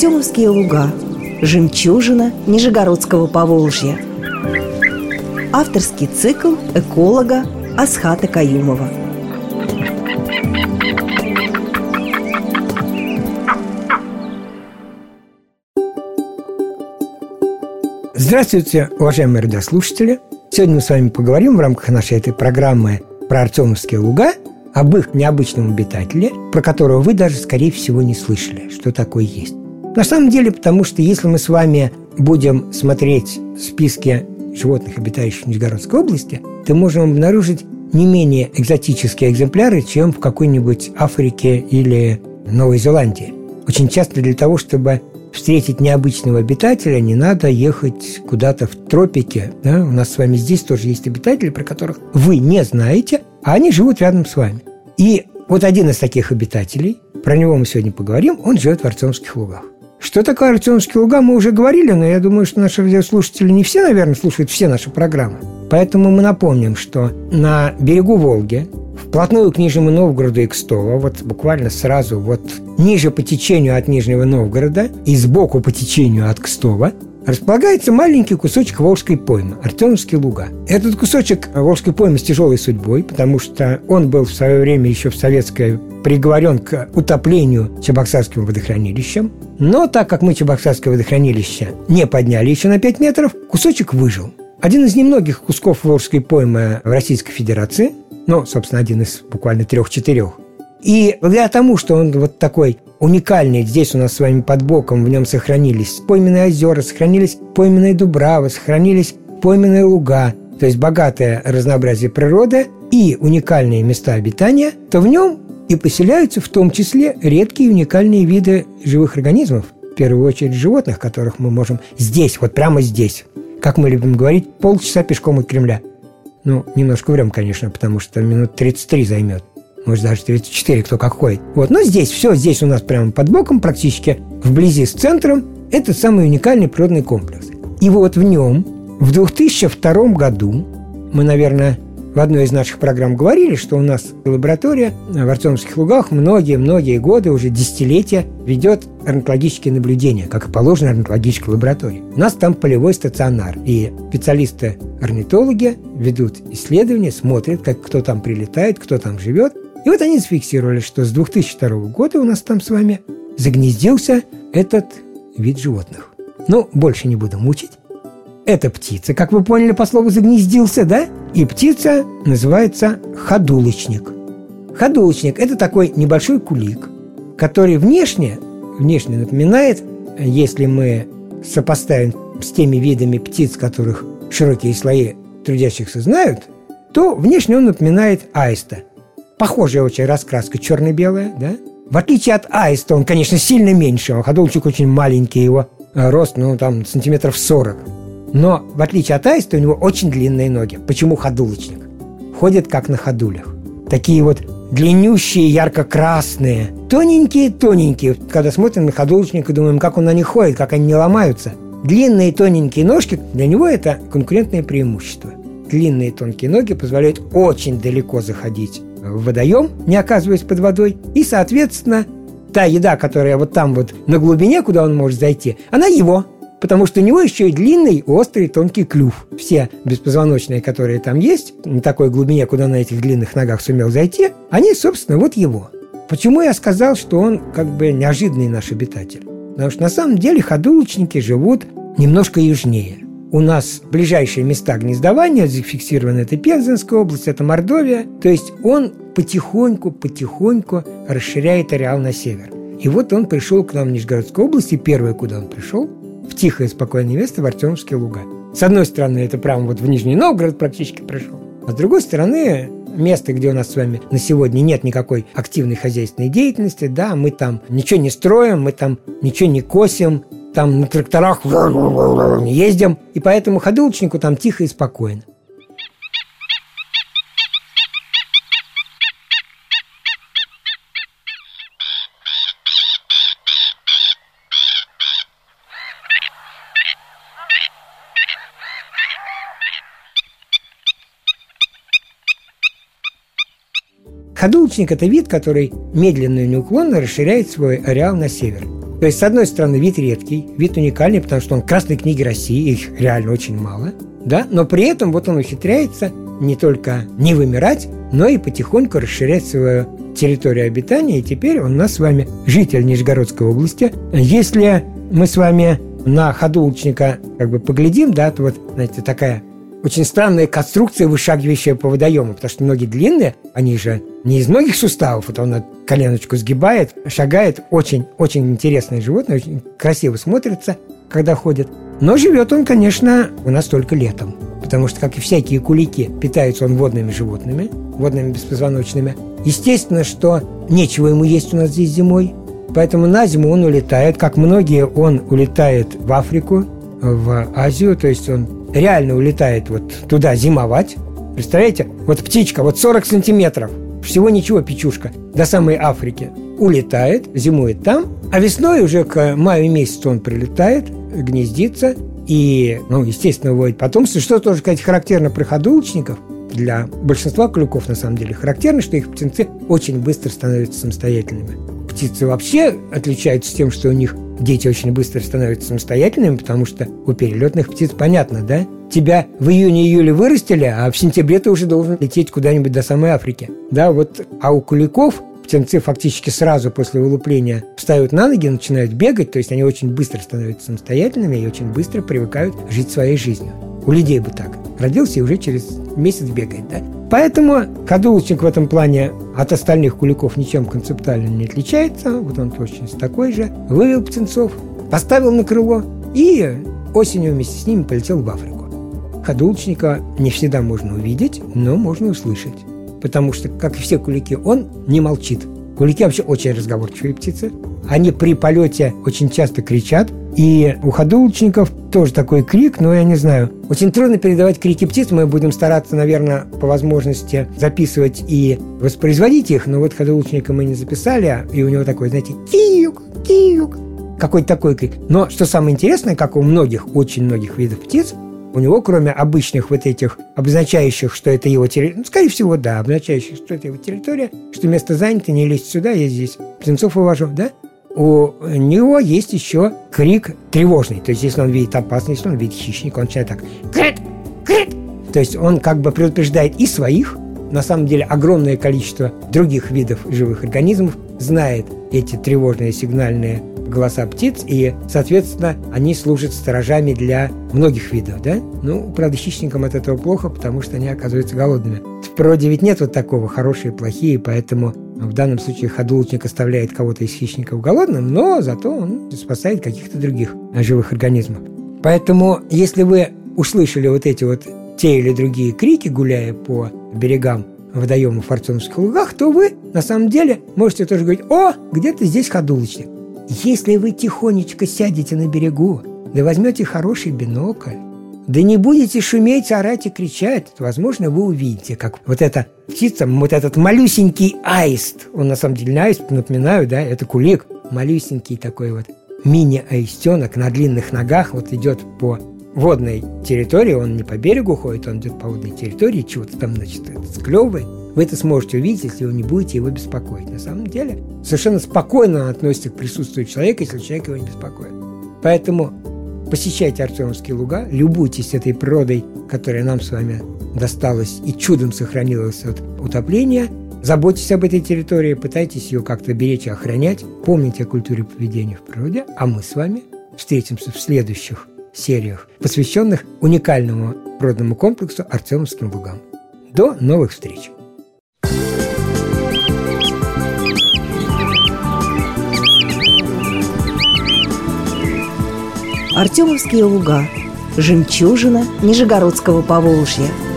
Артемовские луга Жемчужина Нижегородского Поволжья Авторский цикл эколога Асхата Каюмова Здравствуйте, уважаемые радиослушатели! Сегодня мы с вами поговорим в рамках нашей этой программы про Артемовские луга об их необычном обитателе, про которого вы даже, скорее всего, не слышали, что такое есть. На самом деле, потому что если мы с вами будем смотреть списки животных, обитающих в Нижегородской области, то можем обнаружить не менее экзотические экземпляры, чем в какой-нибудь Африке или Новой Зеландии. Очень часто для того, чтобы встретить необычного обитателя, не надо ехать куда-то в тропики. Да? У нас с вами здесь тоже есть обитатели, про которых вы не знаете, а они живут рядом с вами. И вот один из таких обитателей, про него мы сегодня поговорим, он живет в Артемских лугах. Что такое Артемские луга, мы уже говорили, но я думаю, что наши радиослушатели не все, наверное, слушают все наши программы. Поэтому мы напомним, что на берегу Волги, вплотную к Нижнему Новгороду и Кстово, вот буквально сразу вот ниже по течению от Нижнего Новгорода и сбоку по течению от Кстова, располагается маленький кусочек Волжской поймы, Артемовские луга. Этот кусочек Волжской поймы с тяжелой судьбой, потому что он был в свое время еще в советское приговорен к утоплению Чебоксарским водохранилищем. Но так как мы Чебоксарское водохранилище не подняли еще на 5 метров, кусочек выжил. Один из немногих кусков Волжской поймы в Российской Федерации, ну, собственно, один из буквально трех-четырех. И благодаря тому, что он вот такой уникальный. Здесь у нас с вами под боком в нем сохранились пойменные озера, сохранились пойменные дубравы, сохранились пойменные луга, то есть богатое разнообразие природы и уникальные места обитания, то в нем и поселяются в том числе редкие уникальные виды живых организмов, в первую очередь животных, которых мы можем здесь, вот прямо здесь, как мы любим говорить, полчаса пешком от Кремля. Ну, немножко времени, конечно, потому что минут 33 займет может даже 34, кто как ходит. Вот, но здесь, все здесь у нас прямо под боком, практически вблизи с центром, это самый уникальный природный комплекс. И вот в нем в 2002 году, мы, наверное, в одной из наших программ говорили, что у нас лаборатория в Артемских лугах многие-многие годы, уже десятилетия, ведет орнитологические наблюдения, как и положено орнитологической лаборатории. У нас там полевой стационар, и специалисты-орнитологи ведут исследования, смотрят, как кто там прилетает, кто там живет, и вот они зафиксировали, что с 2002 года у нас там с вами загнездился этот вид животных. Ну, больше не буду мучить. Это птица, как вы поняли по слову «загнездился», да? И птица называется ходулочник. Ходулочник – это такой небольшой кулик, который внешне, внешне напоминает, если мы сопоставим с теми видами птиц, которых широкие слои трудящихся знают, то внешне он напоминает аиста – похожая очень раскраска, черно-белая, да? В отличие от аиста, он, конечно, сильно меньше, а ходулчик очень маленький, его э, рост, ну, там, сантиметров 40. Но, в отличие от аиста, у него очень длинные ноги. Почему ходулочник? Ходит как на ходулях. Такие вот длиннющие, ярко-красные, тоненькие-тоненькие. Когда смотрим на ходулочника, думаем, как он на них ходит, как они не ломаются. Длинные тоненькие ножки, для него это конкурентное преимущество. Длинные тонкие ноги позволяют очень далеко заходить в водоем, не оказываясь под водой, и, соответственно, та еда, которая вот там вот на глубине, куда он может зайти, она его, потому что у него еще и длинный, острый, тонкий клюв. Все беспозвоночные, которые там есть, на такой глубине, куда на этих длинных ногах сумел зайти, они, собственно, вот его. Почему я сказал, что он как бы неожиданный наш обитатель? Потому что на самом деле ходулочники живут немножко южнее – у нас ближайшие места гнездования зафиксированы это Пензенская область, это Мордовия. То есть он потихоньку, потихоньку расширяет ареал на север. И вот он пришел к нам в Нижегородскую область, первое, куда он пришел, в тихое, спокойное место, в Артемовские луга. С одной стороны, это прямо вот в Нижний Новгород практически пришел. А с другой стороны, место, где у нас с вами на сегодня нет никакой активной хозяйственной деятельности, да, мы там ничего не строим, мы там ничего не косим, там на тракторах ездим, и поэтому ходулочнику там тихо и спокойно. Ходулочник – это вид, который медленно и неуклонно расширяет свой ареал на север – То есть, с одной стороны, вид редкий, вид уникальный, потому что он Красной книги России, их реально очень мало, да, но при этом вот он ухитряется не только не вымирать, но и потихоньку расширять свою территорию обитания, и теперь он у нас с вами житель Нижегородской области. Если мы с вами на ходулочника как бы поглядим, да, то вот, знаете, такая очень странная конструкция, вышагивающая по водоему, потому что ноги длинные, они же не из многих суставов, вот он коленочку сгибает, шагает. Очень-очень интересное животное, очень красиво смотрится, когда ходит. Но живет он, конечно, у нас только летом, потому что, как и всякие кулики, питается он водными животными, водными беспозвоночными. Естественно, что нечего ему есть у нас здесь зимой, поэтому на зиму он улетает. Как многие, он улетает в Африку, в Азию, то есть он реально улетает вот туда зимовать. Представляете? Вот птичка, вот 40 сантиметров, всего ничего печушка, до самой Африки. Улетает, зимует там, а весной уже к маю месяцу он прилетает, гнездится и, ну, естественно, выводит потомство. Что тоже, сказать, характерно про ходулочников, для большинства клюков, на самом деле, характерно, что их птенцы очень быстро становятся самостоятельными. Птицы вообще отличаются тем, что у них дети очень быстро становятся самостоятельными, потому что у перелетных птиц понятно, да? Тебя в июне-июле вырастили, а в сентябре ты уже должен лететь куда-нибудь до самой Африки. Да, вот, а у куликов птенцы фактически сразу после вылупления встают на ноги, начинают бегать, то есть они очень быстро становятся самостоятельными и очень быстро привыкают жить своей жизнью. У людей бы так. Родился и уже через месяц бегает, да? Поэтому кадулочник в этом плане от остальных куликов ничем концептуально не отличается. Вот он точно такой же. Вывел птенцов, поставил на крыло и осенью вместе с ними полетел в Африку. Ходулочника не всегда можно увидеть, но можно услышать. Потому что, как и все кулики, он не молчит. Кулики вообще очень разговорчивые птицы. Они при полете очень часто кричат, и у ходулочников тоже такой крик, но я не знаю. Очень трудно передавать крики птиц. Мы будем стараться, наверное, по возможности записывать и воспроизводить их. Но вот ходулочника мы не записали, и у него такой, знаете, киюк, киюк. Какой-то такой крик. Но что самое интересное, как у многих, очень многих видов птиц, у него, кроме обычных вот этих, обозначающих, что это его территория, ну, скорее всего, да, обозначающих, что это его территория, что место занято, не лезть сюда, я здесь птенцов увожу, да? У него есть еще крик тревожный. То есть, если он видит опасность, если он видит хищника, он начинает так крит, крит. То есть, он как бы предупреждает и своих, на самом деле огромное количество других видов живых организмов знает эти тревожные сигнальные голоса птиц, и, соответственно, они служат сторожами для многих видов, да? Ну, правда, хищникам от этого плохо, потому что они оказываются голодными. В природе ведь нет вот такого хорошие и плохие, поэтому в данном случае ходулочник оставляет кого-то из хищников голодным, но зато он спасает каких-то других живых организмов. Поэтому, если вы услышали вот эти вот те или другие крики, гуляя по берегам водоема в Арцоновских лугах, то вы на самом деле можете тоже говорить, о, где-то здесь ходулочник. Если вы тихонечко сядете на берегу, да возьмете хороший бинокль, да не будете шуметь, орать и кричать, возможно, вы увидите, как вот эта птица, вот этот малюсенький аист, он на самом деле не аист, напоминаю, да, это кулик, малюсенький такой вот мини-аистенок на длинных ногах вот идет по водной территории, он не по берегу ходит, он идет по водной территории, чего-то там, значит, склевывает. Вы это сможете увидеть, если вы не будете его беспокоить. На самом деле, совершенно спокойно относится к присутствию человека, если человек его не беспокоит. Поэтому посещайте Артемовские луга, любуйтесь этой природой, которая нам с вами досталась и чудом сохранилась от утопления. Заботьтесь об этой территории, пытайтесь ее как-то беречь и охранять. Помните о культуре поведения в природе, а мы с вами встретимся в следующих сериях, посвященных уникальному природному комплексу Артемовским лугам. До новых встреч! Артемовские луга. Жемчужина Нижегородского Поволжья –